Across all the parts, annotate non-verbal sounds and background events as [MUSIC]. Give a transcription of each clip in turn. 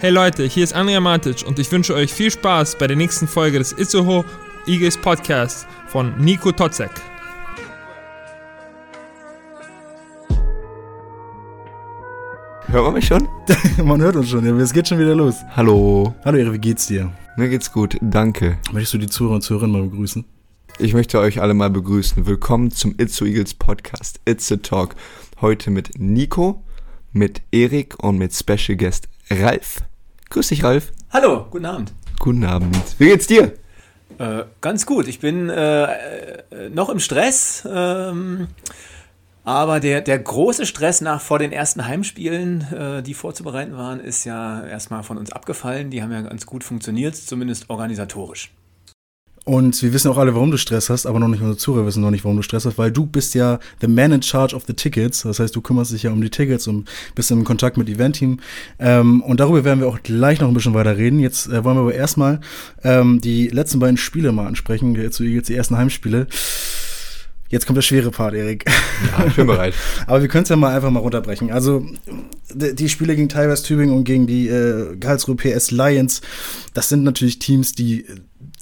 Hey Leute, hier ist Andrea Matic und ich wünsche euch viel Spaß bei der nächsten Folge des Itzehoe Eagles Podcast von Nico Totzek. Hört man mich schon? [LAUGHS] man hört uns schon, ja, es geht schon wieder los. Hallo. Hallo Ehre, wie geht's dir? Mir geht's gut, danke. Möchtest du die Zuhörer und Zuhörerinnen mal begrüßen? Ich möchte euch alle mal begrüßen. Willkommen zum It's so Eagles Podcast, It's a Talk. Heute mit Nico, mit Erik und mit Special Guest Ralf. Grüß dich, Ralf. Hallo, guten Abend. Guten Abend. Wie geht's dir? Äh, ganz gut. Ich bin äh, äh, noch im Stress. Ähm, aber der, der große Stress nach vor den ersten Heimspielen, äh, die vorzubereiten waren, ist ja erstmal von uns abgefallen. Die haben ja ganz gut funktioniert, zumindest organisatorisch. Und wir wissen auch alle, warum du Stress hast, aber noch nicht unsere Zuhörer wissen noch nicht, warum du Stress hast, weil du bist ja the man in charge of the tickets. Das heißt, du kümmerst dich ja um die Tickets und bist im Kontakt mit Event-Team. Ähm, und darüber werden wir auch gleich noch ein bisschen weiter reden. Jetzt äh, wollen wir aber erstmal ähm, die letzten beiden Spiele mal ansprechen, jetzt die ersten Heimspiele. Jetzt kommt der schwere Part, Erik. Ja, ich bin bereit. [LAUGHS] Aber wir können es ja mal einfach mal runterbrechen. Also die Spiele gegen Tigers Tübingen und gegen die äh, Karlsruhe PS Lions, das sind natürlich Teams, die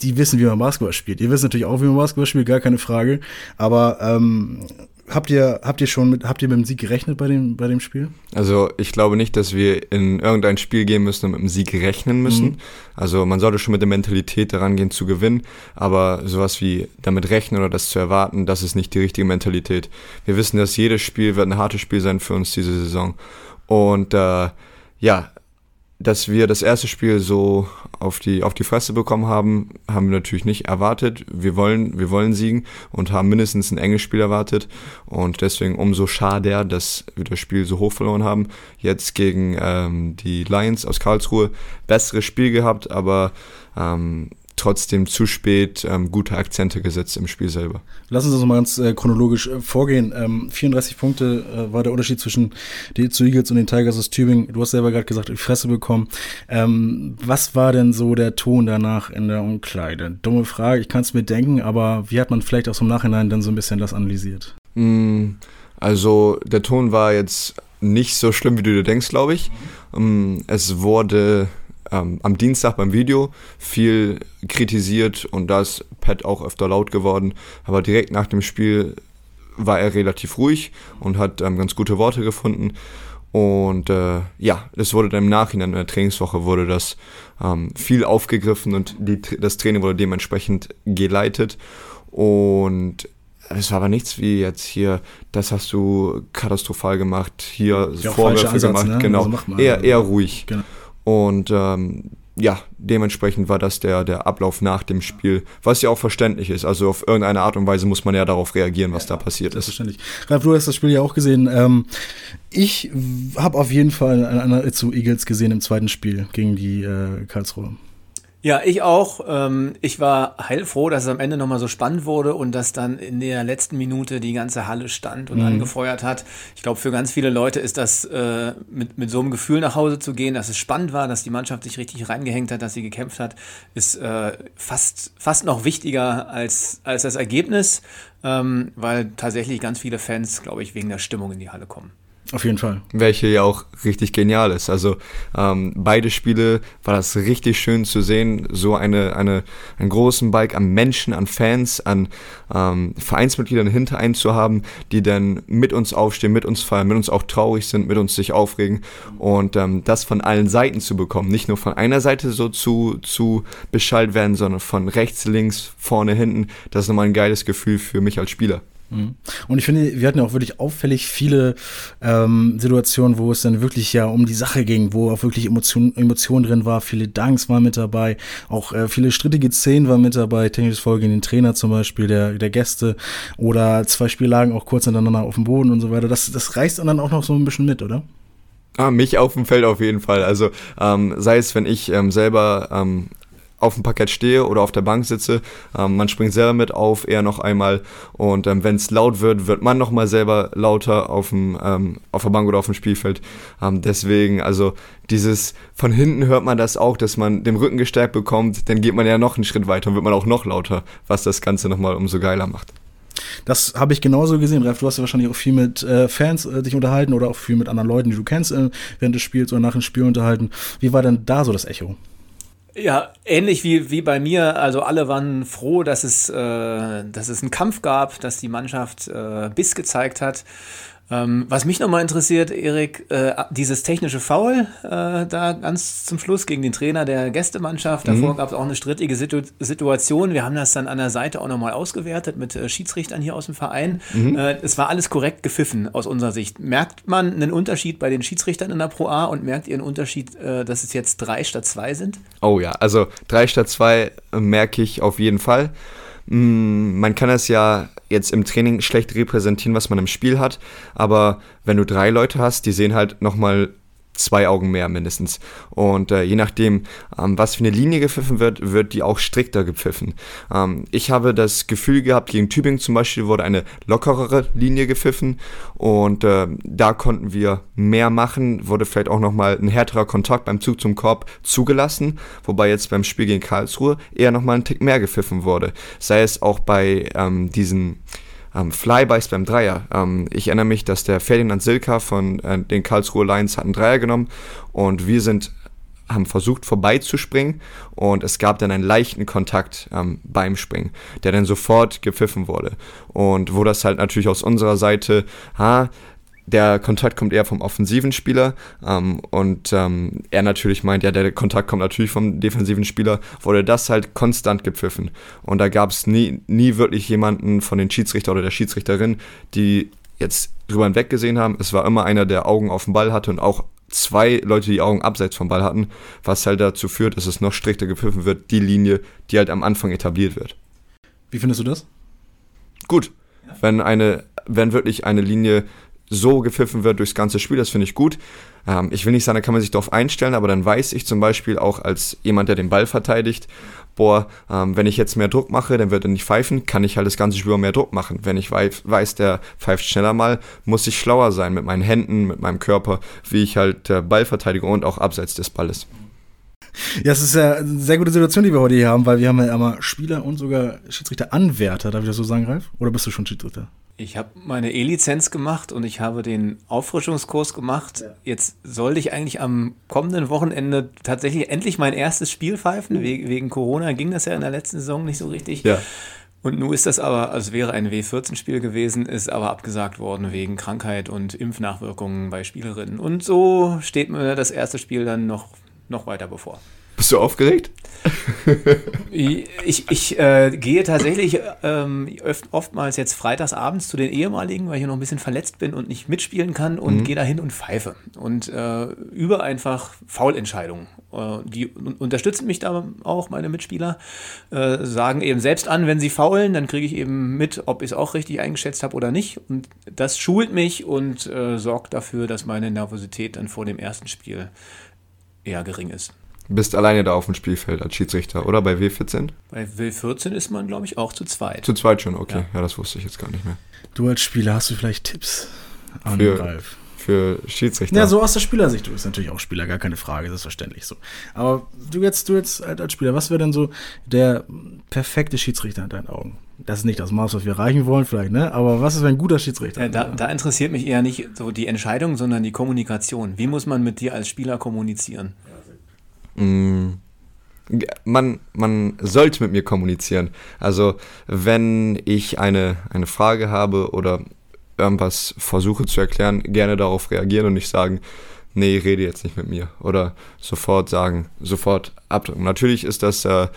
die wissen, wie man Basketball spielt. Ihr wisst natürlich auch, wie man Basketball spielt, gar keine Frage. Aber ähm, habt ihr, habt ihr schon mit, habt ihr mit dem Sieg gerechnet bei dem, bei dem Spiel? Also ich glaube nicht, dass wir in irgendein Spiel gehen müssen und mit dem Sieg rechnen müssen. Mhm. Also man sollte schon mit der Mentalität daran gehen zu gewinnen, aber sowas wie damit rechnen oder das zu erwarten, das ist nicht die richtige Mentalität. Wir wissen, dass jedes Spiel wird ein hartes Spiel sein für uns diese Saison. Und äh, ja, dass wir das erste Spiel so auf die, auf die Fresse bekommen haben, haben wir natürlich nicht erwartet. Wir wollen, wir wollen siegen und haben mindestens ein enges Spiel erwartet. Und deswegen umso schade, dass wir das Spiel so hoch verloren haben. Jetzt gegen ähm, die Lions aus Karlsruhe besseres Spiel gehabt, aber ähm, trotzdem zu spät ähm, gute Akzente gesetzt im Spiel selber. Lass uns das mal ganz äh, chronologisch äh, vorgehen. Ähm, 34 Punkte äh, war der Unterschied zwischen den Eagles und den Tigers aus Tübingen. Du hast selber gerade gesagt, die Fresse bekommen. Ähm, was war denn so der Ton danach in der Umkleide? Dumme Frage, ich kann es mir denken, aber wie hat man vielleicht auch so im Nachhinein dann so ein bisschen das analysiert? Mm, also der Ton war jetzt nicht so schlimm, wie du dir denkst, glaube ich. Mhm. Es wurde ähm, am Dienstag beim Video viel kritisiert und da ist Pat auch öfter laut geworden. Aber direkt nach dem Spiel war er relativ ruhig und hat ähm, ganz gute Worte gefunden. Und äh, ja, das wurde dann im Nachhinein in der Trainingswoche wurde das ähm, viel aufgegriffen und die, das Training wurde dementsprechend geleitet. Und es war aber nichts wie jetzt hier, das hast du katastrophal gemacht, hier ja, Vorwürfe gemacht, ne? genau. Also eher, eher ruhig. Genau. Und ähm, ja, dementsprechend war das der, der Ablauf nach dem Spiel, was ja auch verständlich ist. Also auf irgendeine Art und Weise muss man ja darauf reagieren, was ja, da passiert ist. Verständlich. Ralf, du hast das Spiel ja auch gesehen. Ähm, ich habe auf jeden Fall eine zu Eagles gesehen im zweiten Spiel gegen die äh, Karlsruhe. Ja, ich auch. Ähm, ich war heilfroh, dass es am Ende nochmal so spannend wurde und dass dann in der letzten Minute die ganze Halle stand und mhm. angefeuert hat. Ich glaube, für ganz viele Leute ist das äh, mit, mit so einem Gefühl nach Hause zu gehen, dass es spannend war, dass die Mannschaft sich richtig reingehängt hat, dass sie gekämpft hat, ist äh, fast, fast noch wichtiger als, als das Ergebnis, ähm, weil tatsächlich ganz viele Fans, glaube ich, wegen der Stimmung in die Halle kommen. Auf jeden Fall. Welche ja auch richtig genial ist. Also ähm, beide Spiele war das richtig schön zu sehen, so eine, eine, einen großen Bike an Menschen, an Fans, an ähm, Vereinsmitgliedern hinter einen zu haben, die dann mit uns aufstehen, mit uns feiern, mit uns auch traurig sind, mit uns sich aufregen und ähm, das von allen Seiten zu bekommen. Nicht nur von einer Seite so zu, zu beschallt werden, sondern von rechts, links, vorne, hinten. Das ist nochmal ein geiles Gefühl für mich als Spieler. Mhm. Und ich finde, wir hatten ja auch wirklich auffällig viele ähm, Situationen, wo es dann wirklich ja um die Sache ging, wo auch wirklich Emotionen Emotion drin war. Viele Danks waren mit dabei, auch äh, viele strittige Szenen waren mit dabei. Technisches Folge gegen den Trainer zum Beispiel, der, der Gäste. Oder zwei Spiele lagen auch kurz hintereinander auf dem Boden und so weiter. Das, das reißt dann auch noch so ein bisschen mit, oder? Ah, mich auf dem Feld auf jeden Fall. Also ähm, sei es, wenn ich ähm, selber ähm, auf dem Parkett stehe oder auf der Bank sitze. Ähm, man springt selber mit auf, eher noch einmal. Und ähm, wenn es laut wird, wird man noch mal selber lauter auf, dem, ähm, auf der Bank oder auf dem Spielfeld. Ähm, deswegen, also dieses, von hinten hört man das auch, dass man den Rücken gestärkt bekommt, dann geht man ja noch einen Schritt weiter und wird man auch noch lauter, was das Ganze noch mal umso geiler macht. Das habe ich genauso gesehen. Ralf, du hast ja wahrscheinlich auch viel mit äh, Fans äh, dich unterhalten oder auch viel mit anderen Leuten, die du kennst, äh, während des Spiels oder nach dem Spiel unterhalten. Wie war denn da so das Echo? Ja, ähnlich wie, wie bei mir. Also alle waren froh, dass es, äh, dass es einen Kampf gab, dass die Mannschaft äh, Biss gezeigt hat. Ähm, was mich nochmal interessiert, Erik, äh, dieses technische Foul äh, da ganz zum Schluss gegen den Trainer der Gästemannschaft. Davor mhm. gab es auch eine strittige Situ Situation. Wir haben das dann an der Seite auch nochmal ausgewertet mit äh, Schiedsrichtern hier aus dem Verein. Mhm. Äh, es war alles korrekt gepfiffen aus unserer Sicht. Merkt man einen Unterschied bei den Schiedsrichtern in der Pro A und merkt ihr einen Unterschied, äh, dass es jetzt drei statt zwei sind? Oh ja, also drei statt zwei äh, merke ich auf jeden Fall. Mm, man kann das ja jetzt im Training schlecht repräsentieren, was man im Spiel hat, aber wenn du drei Leute hast, die sehen halt nochmal zwei Augen mehr mindestens. Und äh, je nachdem, ähm, was für eine Linie gepfiffen wird, wird die auch strikter gepfiffen. Ähm, ich habe das Gefühl gehabt, gegen Tübingen zum Beispiel wurde eine lockerere Linie gepfiffen und äh, da konnten wir mehr machen, wurde vielleicht auch nochmal ein härterer Kontakt beim Zug zum Korb zugelassen, wobei jetzt beim Spiel gegen Karlsruhe eher nochmal ein Tick mehr gepfiffen wurde. Sei es auch bei ähm, diesen ähm, Flybys beim Dreier. Ähm, ich erinnere mich, dass der Ferdinand Silka von äh, den Karlsruhe Lions hat einen Dreier genommen und wir sind haben versucht vorbeizuspringen und es gab dann einen leichten Kontakt ähm, beim Springen, der dann sofort gepfiffen wurde. Und wo das halt natürlich aus unserer Seite, ha, der Kontakt kommt eher vom offensiven Spieler ähm, und ähm, er natürlich meint, ja, der Kontakt kommt natürlich vom defensiven Spieler, wurde das halt konstant gepfiffen. Und da gab es nie, nie wirklich jemanden von den Schiedsrichter oder der Schiedsrichterin, die jetzt drüber hinweg gesehen haben. Es war immer einer, der Augen auf dem Ball hatte und auch zwei Leute, die Augen abseits vom Ball hatten, was halt dazu führt, dass es noch strikter gepfiffen wird, die Linie, die halt am Anfang etabliert wird. Wie findest du das? Gut. Wenn eine, wenn wirklich eine Linie so gepfiffen wird durchs ganze Spiel, das finde ich gut. Ähm, ich will nicht sagen, da kann man sich darauf einstellen, aber dann weiß ich zum Beispiel auch als jemand, der den Ball verteidigt, boah, ähm, wenn ich jetzt mehr Druck mache, dann wird er nicht pfeifen, kann ich halt das ganze Spiel mehr Druck machen. Wenn ich weiß, der pfeift schneller mal, muss ich schlauer sein mit meinen Händen, mit meinem Körper, wie ich halt der Ball verteidige und auch abseits des Balles. Ja, es ist ja eine sehr gute Situation, die wir heute hier haben, weil wir haben ja einmal Spieler und sogar Schiedsrichter-Anwärter, darf ich das so sagen, Ralf? Oder bist du schon Schiedsrichter? Ich habe meine E-Lizenz gemacht und ich habe den Auffrischungskurs gemacht. Ja. Jetzt sollte ich eigentlich am kommenden Wochenende tatsächlich endlich mein erstes Spiel pfeifen. Mhm. We wegen Corona ging das ja in der letzten Saison nicht so richtig. Ja. Und nun ist das aber, als wäre ein W14-Spiel gewesen, ist aber abgesagt worden wegen Krankheit und Impfnachwirkungen bei Spielerinnen. Und so steht mir das erste Spiel dann noch, noch weiter bevor. Bist du aufgeregt? ich ich äh, gehe tatsächlich ähm, oftmals jetzt freitags abends zu den ehemaligen, weil ich noch ein bisschen verletzt bin und nicht mitspielen kann und mhm. gehe da hin und pfeife und äh, über einfach Faulentscheidungen. Äh, die unterstützen mich da auch, meine Mitspieler, äh, sagen eben selbst an, wenn sie faulen, dann kriege ich eben mit, ob ich es auch richtig eingeschätzt habe oder nicht. Und das schult mich und äh, sorgt dafür, dass meine Nervosität dann vor dem ersten Spiel eher gering ist bist alleine da auf dem Spielfeld als Schiedsrichter, oder? Bei W14? Bei W14 ist man, glaube ich, auch zu zweit. Zu zweit schon, okay. Ja. ja. das wusste ich jetzt gar nicht mehr. Du als Spieler hast du vielleicht Tipps an für, Ralf? Für Schiedsrichter? Ja, so aus der Spielersicht. Du bist natürlich auch Spieler, gar keine Frage, selbstverständlich so. Aber du jetzt, du jetzt als Spieler, was wäre denn so der perfekte Schiedsrichter in deinen Augen? Das ist nicht das Maß, was wir erreichen wollen, vielleicht, ne? Aber was ist ein guter Schiedsrichter? Ja, da, da, interessiert mich eher nicht so die Entscheidung, sondern die Kommunikation. Wie muss man mit dir als Spieler kommunizieren? Mm, man, man sollte mit mir kommunizieren. Also wenn ich eine, eine Frage habe oder irgendwas versuche zu erklären, gerne darauf reagieren und nicht sagen, nee, rede jetzt nicht mit mir. Oder sofort sagen, sofort abdrücken. Natürlich ist das, äh,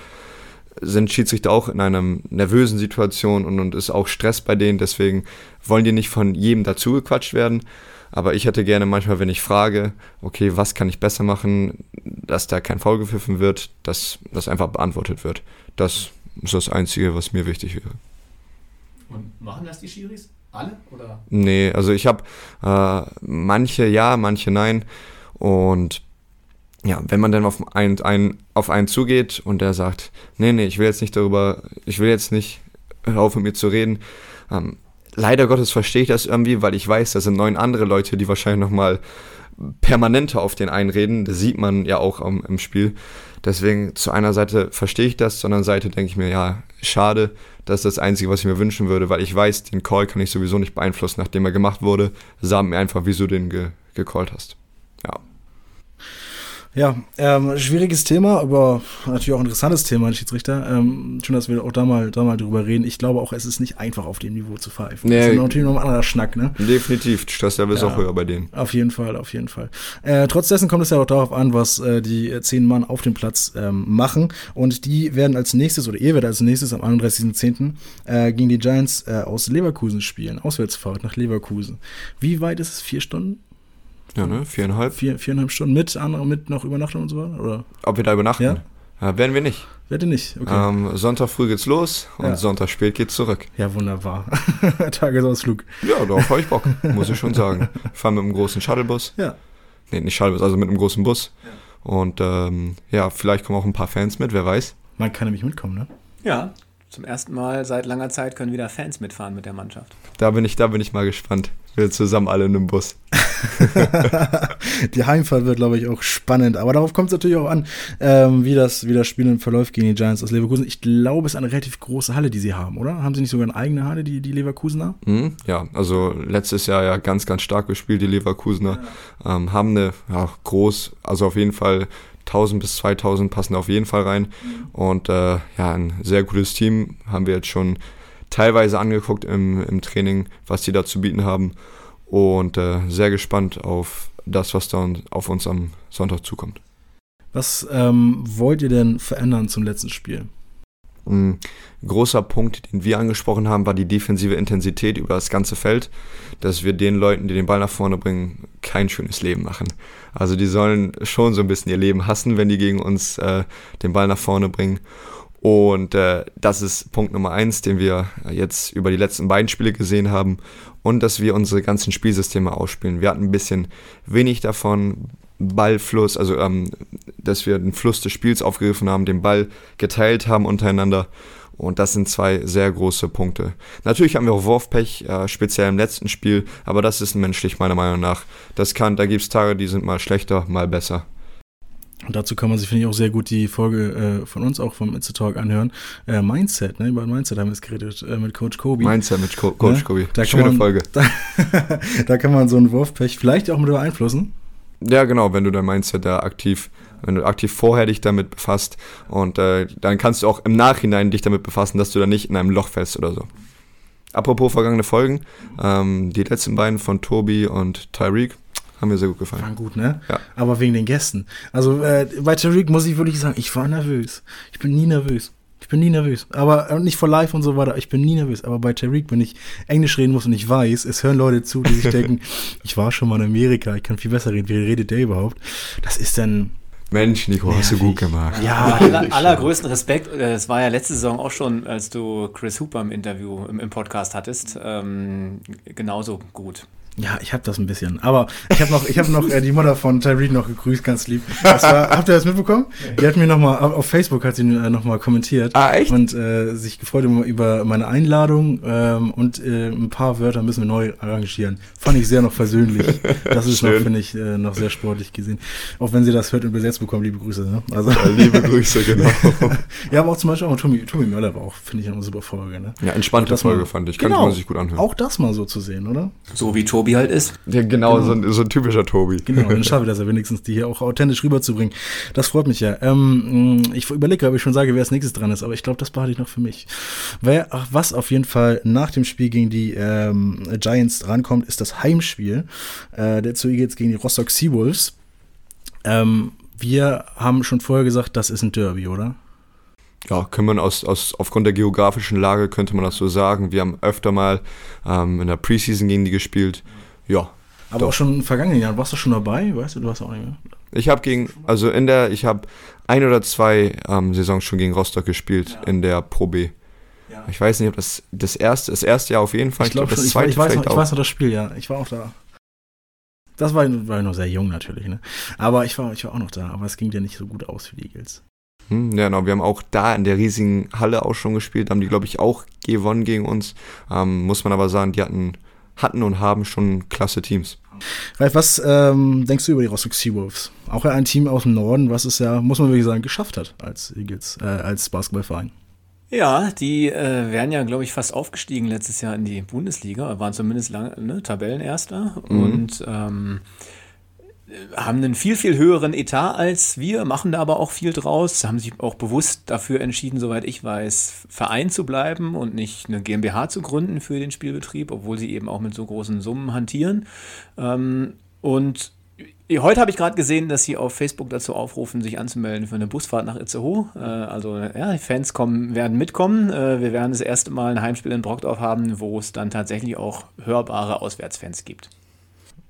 sind Schiedsrichter auch in einer nervösen Situation und, und ist auch Stress bei denen, deswegen wollen die nicht von jedem dazugequatscht werden. Aber ich hätte gerne manchmal, wenn ich frage, okay, was kann ich besser machen, dass da kein Foul gepfiffen wird, dass das einfach beantwortet wird. Das ist das Einzige, was mir wichtig wäre. Und machen das die Schiris? Alle? Oder? Nee, also ich habe äh, manche ja, manche nein. Und ja, wenn man dann auf einen, einen, auf einen zugeht und der sagt, nee, nee, ich will jetzt nicht darüber, ich will jetzt nicht, auf mit mir zu reden, ähm, leider Gottes verstehe ich das irgendwie, weil ich weiß, da sind neun andere Leute, die wahrscheinlich nochmal permanenter auf den einreden. Das sieht man ja auch im, im Spiel. Deswegen zu einer Seite verstehe ich das, zu einer Seite denke ich mir, ja, schade. Das ist das Einzige, was ich mir wünschen würde, weil ich weiß, den Call kann ich sowieso nicht beeinflussen, nachdem er gemacht wurde. Sag mir einfach, wieso du den ge gecallt hast. Ja. Ähm, schwieriges Thema, aber natürlich auch interessantes Thema, Schiedsrichter. Ähm, schön, dass wir auch da mal, da mal drüber reden. Ich glaube auch, es ist nicht einfach, auf dem Niveau zu pfeifen. Nee. Das ist natürlich noch ein anderer Schnack, ne? Definitiv. Stresslevel ist Ja. auch höher bei denen. Auf jeden Fall, auf jeden Fall. Äh, trotz dessen kommt es ja auch darauf an, was äh, die äh, zehn Mann auf dem Platz ähm, machen. Und die werden als nächstes, oder ihr werdet als nächstes am 31.10. Äh, gegen die Giants äh, aus Leverkusen spielen. Auswärtsfahrt nach Leverkusen. Wie weit ist es? Vier Stunden? Ja, ne? Viereinhalb. Vier, viereinhalb Stunden mit, andere mit noch Übernachtung und so weiter? Oder Ob wir da übernachten? Ja. Ja, werden wir nicht. werdet ihr nicht? Okay. Ähm, Sonntag früh geht's los und Ja. Sonntag spät geht's zurück. Ja, wunderbar. [LAUGHS] Tagesausflug. Ja, darauf habe ich Bock, muss ich schon sagen. [LAUGHS] Fahren mit einem großen Shuttlebus. Ja. Nee, nicht Shuttlebus, also mit einem großen Bus. Und ähm, ja, vielleicht kommen auch ein paar Fans mit, wer weiß. Man kann nämlich mitkommen, ne? Ja, zum ersten Mal seit langer Zeit können wieder Fans mitfahren mit der Mannschaft. Da bin ich, da bin ich mal gespannt. Wir zusammen alle in einem Bus. [LAUGHS] Die Heimfahrt wird, glaube ich, auch spannend. Aber darauf kommt es natürlich auch an, ähm, wie, das, wie das Spiel dann verläuft gegen die Giants aus Leverkusen. Ich glaube, es ist eine relativ große Halle, die sie haben, oder? Haben sie nicht sogar eine eigene Halle, die, die Leverkusener? Mhm, ja, also letztes Jahr ja ganz, ganz stark gespielt, die Leverkusener. Ähm, haben eine, ja, groß, also auf jeden Fall 1000 bis 2000 passen auf jeden Fall rein. Und äh, ja, ein sehr gutes Team haben wir jetzt schon teilweise angeguckt im, im Training, was die da zu bieten haben. Und äh, sehr gespannt auf das, was da auf uns am Sonntag zukommt. Was ähm, wollt ihr denn verändern zum letzten Spiel? Ein großer Punkt, den wir angesprochen haben, war die defensive Intensität über das ganze Feld, dass wir den Leuten, die den Ball nach vorne bringen, kein schönes Leben machen. Also die sollen schon so ein bisschen ihr Leben hassen, wenn die gegen uns äh, den Ball nach vorne bringen. Und äh, das ist Punkt Nummer eins, den wir jetzt über die letzten beiden Spiele gesehen haben. Und dass wir unsere ganzen Spielsysteme ausspielen. Wir hatten ein bisschen wenig davon. Ballfluss, also ähm, dass wir den Fluss des Spiels aufgegriffen haben, den Ball geteilt haben untereinander. Und das sind zwei sehr große Punkte. Natürlich haben wir auch Wurfpech, äh, speziell im letzten Spiel, aber das ist menschlich meiner Meinung nach. Das kann, da gibt es Tage, die sind mal schlechter, mal besser. Und dazu kann man sich, finde ich, auch sehr gut die Folge äh, von uns auch vom It's a Talk anhören. Äh, Mindset, ne? Über Mindset haben wir es geredet äh, mit Coach Kobe. Mindset mit Co Coach Ne? Kobi. Da kann Schöne man- Folge. [LAUGHS] Da, da kann man so einen Wurfpech vielleicht auch mit beeinflussen. Ja, genau, wenn du dein Mindset da aktiv, wenn du aktiv vorher dich damit befasst und äh, dann kannst du auch im Nachhinein dich damit befassen, dass du da nicht in einem Loch fällst oder so. Apropos vergangene Folgen, ähm, die letzten beiden von Tobi und Tyreek haben mir sehr gut gefallen. Waren gut, ne? Ja. Aber wegen den Gästen. Also äh, bei Tariq muss ich wirklich sagen, ich war nervös. Ich bin nie nervös. Ich bin nie nervös. Aber äh, nicht vor live und so weiter. Ich bin nie nervös. Aber bei Tariq, wenn ich Englisch reden muss und ich weiß, es hören Leute zu, die sich [LAUGHS] denken, ich war schon mal in Amerika, ich kann viel besser reden. Wie redet der überhaupt? Das ist dann. Mensch, Nico, hast du gut gemacht. Ja, Aller, allergrößten Respekt. äh, Es war ja letzte Saison auch schon, als du Chris Hooper im Interview, im, im Podcast hattest, ähm, genauso gut. Ja, ich habe das ein bisschen. Aber ich habe noch, ich habe noch äh, die Mutter von Tyreek noch gegrüßt, ganz lieb. Das war, [LAUGHS] habt ihr das mitbekommen? Die hat mir noch mal auf Facebook hat sie äh, noch mal kommentiert. Ah, echt? Und äh, sich gefreut über- meine Einladung ähm, und äh, ein paar Wörter müssen wir neu arrangieren. Fand ich sehr noch versöhnlich. Das ist noch, finde ich, äh, noch sehr sportlich gesehen. Auch wenn sie das hört und besetzt bekommen, liebe Grüße. Ne? Also, Ja, liebe Grüße, [LAUGHS] genau. ja, aber auch zum Beispiel auch Tobi, Tobi Möller war auch, finde ich, eine super Folge. Ne? Ja, entspannte Das mal- Folge fand ich. Könnte Genau. man sich gut anhören. Auch das mal so zu sehen, oder? So wie Tobi halt ist. Ja, genau, So, ein, so ein typischer Tobi. Genau, dann [LAUGHS] schaffe ich das ja wenigstens, die hier auch authentisch rüberzubringen. Das freut mich ja. Ähm, mh, ich überlege, ob ich schon sage, wer als nächstes dran ist, aber ich glaube, das behalte ich noch für mich. Wer, ach, was auf jeden Fall nach dem Spiel gegen die ähm, Giants drankommt, ist das Heimspiel. Äh, dazu geht's gegen die Rostock Seawolves. Ähm, wir haben schon vorher gesagt, das ist ein Derby, oder? Ja, kann man aus, aus, aufgrund der geografischen Lage könnte man das so sagen. Wir haben öfter mal ähm, in der Preseason gegen die gespielt. Ja. Aber Doch. auch schon in den vergangenen Jahren. Warst du schon dabei? Weißt du, du warst auch nicht mehr. Ich habe gegen, also in der, ich habe ein oder zwei ähm, Saisons schon gegen Rostock gespielt in der Pro B. Ich weiß nicht, ob das das erste, das erste Jahr auf jeden Fall. Ich glaube glaub, das ich, zweite ich, weiß noch, vielleicht ich auch. weiß noch das Spiel, ja. Ich war auch da. Das war, war noch sehr jung natürlich, ne? Aber ich war, ich war auch noch da. Aber es ging ja nicht so gut aus für die Eagles. Hm, ja, genau. Wir haben auch da in der riesigen Halle auch schon gespielt. Haben die, glaube ich, auch gewonnen gegen uns. Ähm, muss man aber sagen, die hatten hatten und haben schon klasse Teams. Ralf, was ähm, denkst du über die Rostock Seawolves? Auch ein Team aus dem Norden, was es ja, muss man wirklich sagen, geschafft hat als Eagles, äh, als Basketballverein. Ja, die äh, wären ja, glaube ich, fast aufgestiegen letztes Jahr in die Bundesliga, waren zumindest lange ne, Tabellenerster mhm. und ähm, haben einen viel, viel höheren Etat als wir, machen da aber auch viel draus, haben sich auch bewusst dafür entschieden, soweit ich weiß, Verein zu bleiben und nicht eine GmbH zu gründen für den Spielbetrieb, obwohl sie eben auch mit so großen Summen hantieren. Ähm, und Heute habe ich gerade gesehen, dass sie auf Facebook dazu aufrufen, sich anzumelden für eine Busfahrt nach Itzehoe. Äh, also ja, die Fans kommen, werden mitkommen. Äh, wir werden das erste Mal ein Heimspiel in Brockdorf haben, wo es dann tatsächlich auch hörbare Auswärtsfans gibt.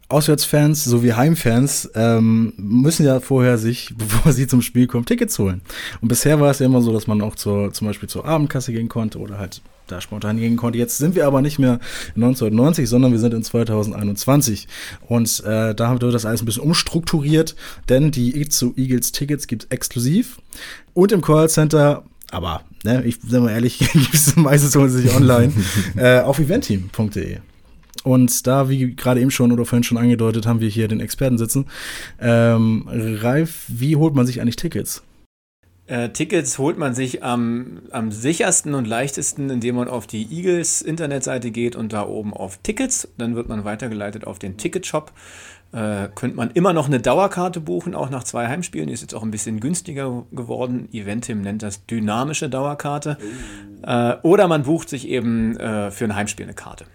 Auswärtsfans sowie Heimfans ähm, müssen ja vorher sich, [LAUGHS] bevor sie zum Spiel kommen, Tickets holen. Und bisher war es ja immer so, dass man auch zur, zum Beispiel zur Abendkasse gehen konnte oder halt da spontan gehen konnte. Jetzt sind wir aber nicht mehr 1990, sondern wir sind in 2021. Und äh, da wird das alles ein bisschen umstrukturiert, denn die Itzu Eagles Tickets gibt es exklusiv und im Callcenter aber, ne, ich sag mal ehrlich, [LAUGHS] gibt es meistens holen sie sich online [LAUGHS] äh, auf eventteam.de. Und da, wie gerade eben schon oder vorhin schon angedeutet, haben wir hier den Experten sitzen. Ähm, Ralf, wie holt man sich eigentlich Tickets? Äh, Tickets holt man sich am, am sichersten und leichtesten, indem man auf die Eagles Internetseite geht und da oben auf Tickets. Dann wird man weitergeleitet auf den Ticketshop. Äh, könnte man immer noch eine Dauerkarte buchen, auch nach zwei Heimspielen. Ist jetzt auch ein bisschen günstiger geworden. Eventim nennt das dynamische Dauerkarte. Äh, oder man bucht sich eben äh, für ein Heimspiel eine Karte.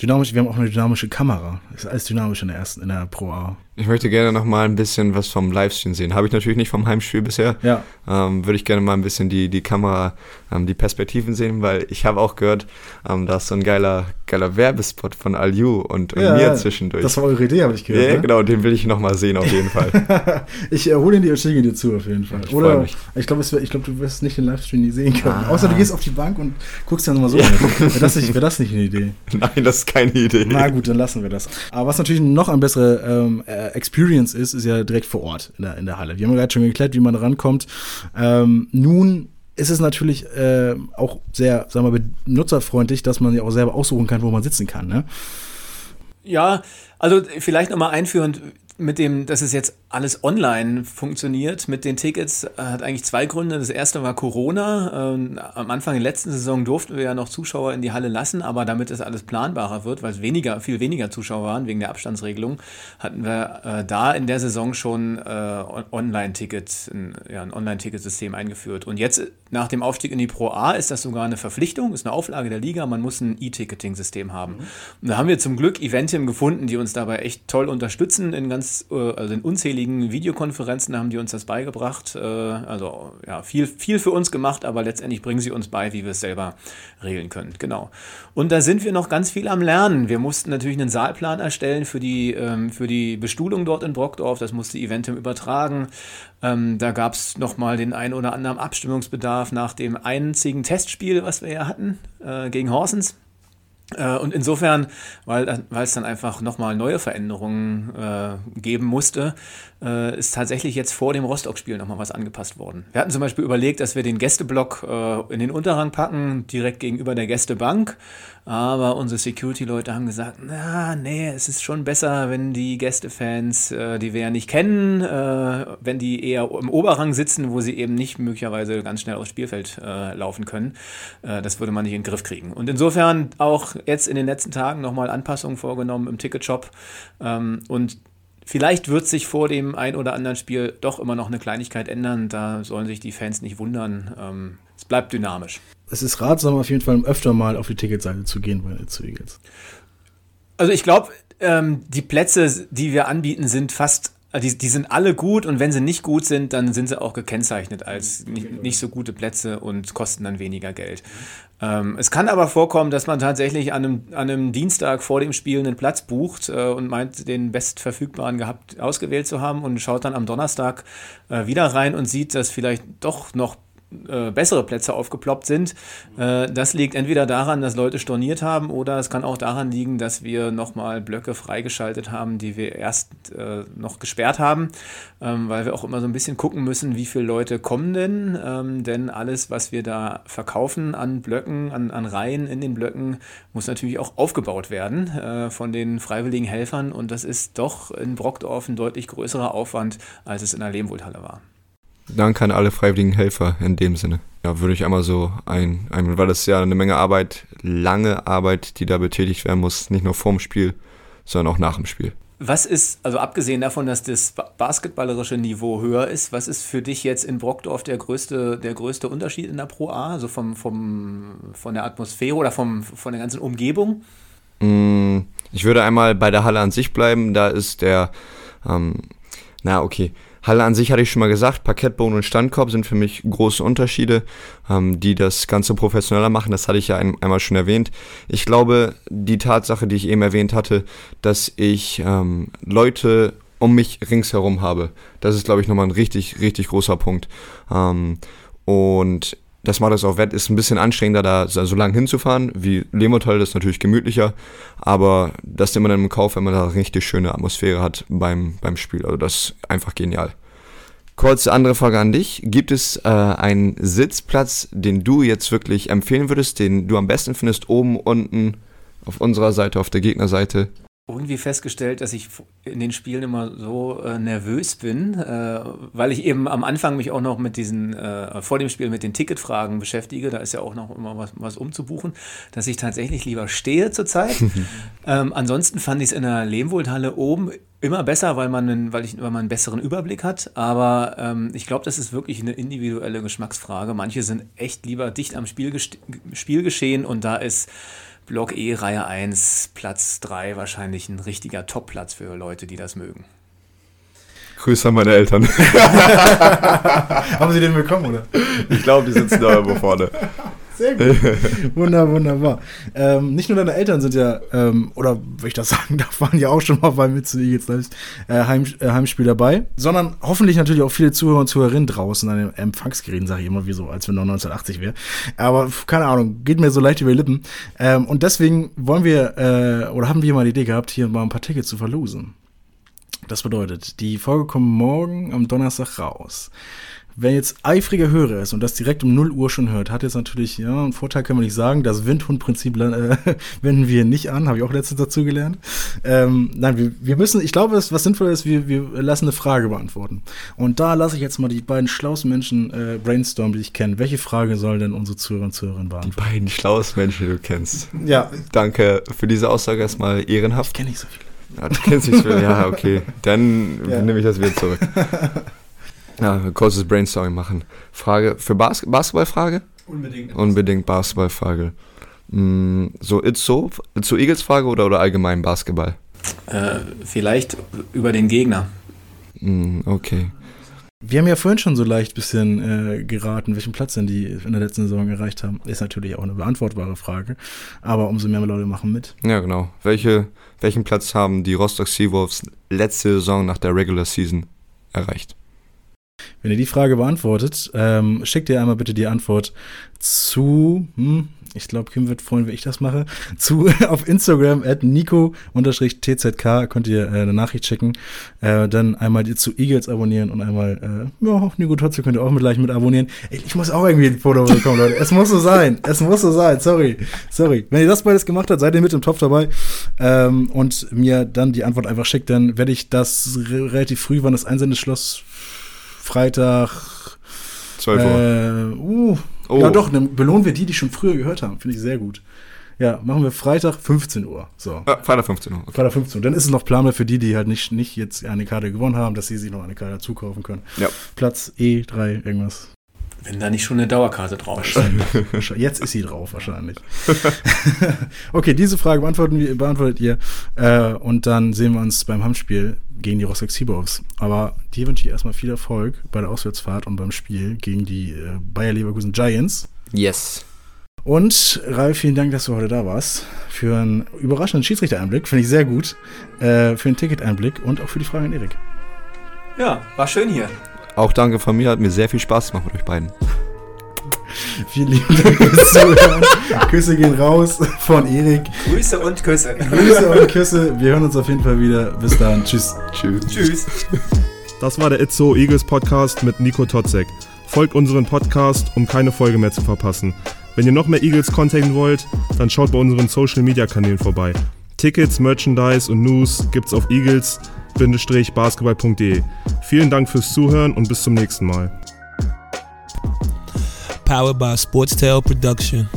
Dynamisch, wir haben auch eine dynamische Kamera. Ist alles dynamisch in der ersten, in der Pro A. Ich möchte gerne noch mal ein bisschen was vom Livestream sehen. Habe ich natürlich nicht vom Heimspiel bisher. Ja. Ähm, Würde ich gerne mal ein bisschen die, die Kamera, ähm, die Perspektiven sehen, weil ich habe auch gehört, ähm, da ist so ein geiler, geiler Werbespot von Aliu und, und ja, mir zwischendurch. Das war eure Idee, habe ich gehört. Ja, ne? genau, den will ich noch mal sehen, auf jeden Fall. [LAUGHS] ich äh, hole ihn dir und schicke dir zu, auf jeden Fall. Ich Oder ich glaube, glaub, du wirst nicht den Livestream nie sehen können. Ah. Außer du gehst auf die Bank und guckst dann mal so. Ja. Wäre das, nicht- wär das nicht eine Idee? [LAUGHS] Nein, das ist keine Idee. Na gut, dann lassen wir das. Aber was natürlich noch eine bessere ähm, äh, Experience ist, ist ja direkt vor Ort in der, in der Halle. Wir haben gerade schon geklärt, wie man rankommt. Ähm, nun ist es natürlich äh, auch sehr, sagen wir mal, benutzerfreundlich, dass man ja auch selber aussuchen kann, wo man sitzen kann. Ne? Ja, also vielleicht nochmal einführend mit dem, dass es jetzt alles online funktioniert mit den Tickets, äh, hat eigentlich zwei Gründe. Das erste war Corona. Ähm, am Anfang der letzten Saison durften wir ja noch Zuschauer in die Halle lassen, aber damit es alles planbarer wird, weil es weniger, viel weniger Zuschauer waren wegen der Abstandsregelung, hatten wir äh, da in der Saison schon äh, On- Online-Tickets, ein, ja, ein Online-Ticketsystem eingeführt. Und jetzt nach dem Aufstieg in die Pro A ist das sogar eine Verpflichtung, ist eine Auflage der Liga. Man muss ein E-Ticketing-System haben. Und da haben wir zum Glück Eventim gefunden, die uns dabei echt toll unterstützen in ganz, äh, also in unzähligen Videokonferenzen haben die uns das beigebracht. Äh, also ja, viel, viel für uns gemacht, aber letztendlich bringen sie uns bei, wie wir es selber regeln können. Genau. Und da sind wir noch ganz viel am Lernen. Wir mussten natürlich einen Saalplan erstellen für die, ähm, für die Bestuhlung dort in Brockdorf. Das musste Eventim übertragen. Ähm, da gab es nochmal den einen oder anderen Abstimmungsbedarf nach dem einzigen Testspiel, was wir ja hatten, äh, gegen Horsens. Äh, Und insofern, weil, weil es dann einfach nochmal neue Veränderungen äh, geben musste, äh, ist tatsächlich jetzt vor dem Rostock-Spiel nochmal was angepasst worden. Wir hatten zum Beispiel überlegt, dass wir den Gästeblock äh, in den Unterrang packen, direkt gegenüber der Gästebank. Aber unsere Security-Leute haben gesagt, na, nee, es ist schon besser, wenn die Gästefans, äh, die wir ja nicht kennen, äh, wenn die eher im Oberrang sitzen, wo sie eben nicht möglicherweise ganz schnell aufs Spielfeld äh, laufen können. Äh, das würde man nicht in den Griff kriegen. Und insofern auch jetzt in den letzten Tagen nochmal Anpassungen vorgenommen im Ticketshop. Ähm, und vielleicht wird sich vor dem ein oder anderen Spiel doch immer noch eine Kleinigkeit ändern. Da sollen sich die Fans nicht wundern. Ähm, es bleibt dynamisch. Es ist ratsam, auf jeden Fall öfter mal auf die Ticketseite zu gehen bei zu Eagles. Also ich glaube, ähm, die Plätze, die wir anbieten, sind fast, äh, die, die sind alle gut und wenn sie nicht gut sind, dann sind sie auch gekennzeichnet als nicht, nicht so gute Plätze und kosten dann weniger Geld. Ähm, es kann aber vorkommen, dass man tatsächlich an einem, an einem Dienstag vor dem Spiel einen Platz bucht äh, und meint, den bestverfügbaren gehabt ausgewählt zu haben und schaut dann am Donnerstag äh, wieder rein und sieht, dass vielleicht doch noch äh, bessere Plätze aufgeploppt sind. Äh, das liegt entweder daran, dass Leute storniert haben oder es kann auch daran liegen, dass wir nochmal Blöcke freigeschaltet haben, die wir erst äh, noch gesperrt haben, ähm, weil wir auch immer so ein bisschen gucken müssen, wie viele Leute kommen denn. Ähm, denn alles, was wir da verkaufen an Blöcken, an, an Reihen in den Blöcken, muss natürlich auch aufgebaut werden äh, von den freiwilligen Helfern und das ist doch in Brockdorf ein deutlich größerer Aufwand, als es in der Lehmwohlhalle war. Danke an alle freiwilligen Helfer in dem Sinne. Ja, würde ich einmal so ein, ein, weil das ja eine Menge Arbeit, lange Arbeit, die da betätigt werden muss, nicht nur vorm Spiel, sondern auch nach dem Spiel. Was ist, also abgesehen davon, dass das basketballerische Niveau höher ist, was ist für dich jetzt in Brockdorf der größte, der größte Unterschied in der Pro A, also vom, vom, von der Atmosphäre oder vom, von der ganzen Umgebung? Mm, ich würde einmal bei der Halle an sich bleiben, da ist der, ähm, na okay, Halle an sich hatte ich schon mal gesagt, Parkettboden und Standkorb sind für mich große Unterschiede, ähm, die das Ganze professioneller machen. Das hatte ich ja ein, einmal schon erwähnt. Ich glaube, die Tatsache, die ich eben erwähnt hatte, dass ich ähm, Leute um mich ringsherum habe, das ist, glaube ich, nochmal ein richtig, richtig großer Punkt. Ähm, und das macht es auch wett, ist ein bisschen anstrengender, da so lang hinzufahren. Wie Lehmhotel, das ist natürlich gemütlicher, aber das nimmt man dann im Kauf, wenn man da richtig schöne Atmosphäre hat beim, beim Spiel. Also das ist einfach genial. Kurze andere Frage an dich. Gibt es äh, einen Sitzplatz, den du jetzt wirklich empfehlen würdest, den du am besten findest, oben, unten, auf unserer Seite, auf der Gegnerseite? Irgendwie festgestellt, dass ich in den Spielen immer so äh, nervös bin, äh, weil ich eben am Anfang mich auch noch mit diesen, äh, vor dem Spiel mit den Ticketfragen beschäftige. Da ist ja auch noch immer was, was umzubuchen, dass ich tatsächlich lieber stehe zurzeit. [LAUGHS] ähm, ansonsten fand ich es in der Lehmwohlhalle oben immer besser, weil man einen, weil ich, weil man einen besseren Überblick hat. Aber ähm, ich glaube, das ist wirklich eine individuelle Geschmacksfrage. Manche sind echt lieber dicht am Spielgeschehen und da ist Block E, Reihe 1, Platz 3 wahrscheinlich ein richtiger Top-Platz für Leute, die das mögen. Grüße an meine Eltern. [LAUGHS] Haben Sie den bekommen, oder? Ich glaube, die sitzen da irgendwo vorne. Sehr gut. [LAUGHS] Wunderbar, wunderbar. Ähm, nicht nur deine Eltern sind ja, ähm, oder wenn ich das sagen darf, waren ja auch schon mal bei Mitsu Eagles Lives äh, Heim, äh, Heimspiel dabei, sondern hoffentlich natürlich auch viele Zuhörer und Zuhörerinnen draußen an den Empfangsgeräten, sage ich immer, wie so, als wenn noch 1980 wäre. Aber keine Ahnung, geht mir so leicht über die Lippen. Ähm, und deswegen wollen wir, äh, oder haben wir mal die Idee gehabt, hier mal ein paar Tickets zu verlosen. Das bedeutet, die Folge kommt morgen am Donnerstag raus. Wer jetzt eifriger Hörer ist und das direkt um 0 Uhr schon hört, hat jetzt natürlich, ja, einen Vorteil kann man nicht sagen. Das Windhund-Prinzip äh, [LAUGHS] wenden wir nicht an, habe ich auch letztens dazu gelernt. Ähm, nein, wir, wir müssen, ich glaube, was sinnvoll ist, wir, wir lassen eine Frage beantworten. Und da lasse ich jetzt mal die beiden schlauesten Menschen äh, brainstormen, die ich kenne. Welche Frage soll denn unsere Zuhörer und Zuhörerinnen beantworten? Die beiden schlauesten Menschen, die du kennst. Ja. Danke für diese Aussage erstmal ehrenhaft. Ich kenne nicht so viele. Ja, du kennst nicht so viele, ja, okay. Dann ja. nehme ich das wieder zurück. [LAUGHS] Ja, kurzes Brainstorming machen. Frage für Bas Basketballfrage? Unbedingt. Unbedingt Basketballfrage. Mm, so, it's so, zu Eagles Frage oder, oder allgemein Basketball? Äh, vielleicht über den Gegner. Mm, okay. Wir haben ja vorhin schon so leicht bisschen äh, geraten, welchen Platz denn die in der letzten Saison erreicht haben. Ist natürlich auch eine beantwortbare Frage, aber umso mehr Leute machen mit. Ja, genau. Welche, welchen Platz haben die Rostock Seawolves letzte Saison nach der Regular Season erreicht? Wenn ihr die Frage beantwortet, ähm, schickt ihr einmal bitte die Antwort zu, hm, ich glaube, Kim wird freuen, wenn ich das mache, [LAUGHS] zu auf Instagram at nico-tzk könnt ihr äh, eine Nachricht schicken. Äh, dann einmal die zu Eagles abonnieren und einmal, äh, ja, Nico Totze könnt ihr auch mit gleich mit abonnieren. Ey, ich muss auch irgendwie ein Foto bekommen, Leute. Es muss so sein. Es muss so sein. Sorry. Sorry. Wenn ihr das beides gemacht habt, seid ihr mit im Topf dabei. Ähm, und mir dann die Antwort einfach schickt, dann werde ich das relativ früh, wann das Einsendeschloss Freitag. 12 Uhr. Äh, uh, oh. Ja, doch, dann belohnen wir die, die schon früher gehört haben. Finde ich sehr gut. Ja, machen wir Freitag 15 Uhr. So. Ja, Freitag 15 Uhr. Okay. Freitag 15 Uhr. Dann ist es noch planbar für die, die halt nicht, nicht jetzt eine Karte gewonnen haben, dass sie sich noch eine Karte dazu kaufen können. Ja. Platz E3, irgendwas. Wenn da nicht schon eine Dauerkarte drauf ist. Jetzt ist sie drauf, wahrscheinlich. [LAUGHS] okay, diese Frage beantworten wir, beantwortet ihr. Äh, und dann sehen wir uns beim Heimspiel gegen die Rostock Seabawks. Aber dir wünsche ich erstmal viel Erfolg bei der Auswärtsfahrt und beim Spiel gegen die äh, Bayer Leverkusen Giants. Yes. Und Ralf, vielen Dank, dass du heute da warst. Für einen überraschenden Schiedsrichter-Einblick, finde ich sehr gut. Äh, für einen Ticket-Einblick und auch für die Frage an Erik. Ja, war schön hier. Auch danke von mir, hat mir sehr viel Spaß gemacht mit euch beiden. [LAUGHS] Vielen lieben Dank fürs Zuhören. Küsse gehen raus von Erik. Grüße und Küsse. Grüße und Küsse. Wir hören uns auf jeden Fall wieder. Bis dann. Tschüss. Tschüss. Tschüss. Das war der Itzo Eagles Podcast mit Nico Totzek. Folgt unseren Podcast, um keine Folge mehr zu verpassen. Wenn ihr noch mehr Eagles Content wollt, dann schaut bei unseren Social Media Kanälen vorbei. Tickets, Merchandise und News gibt's auf eagles-basketball.de. Vielen Dank fürs Zuhören und bis zum nächsten Mal. Powered by Sports Tale Production.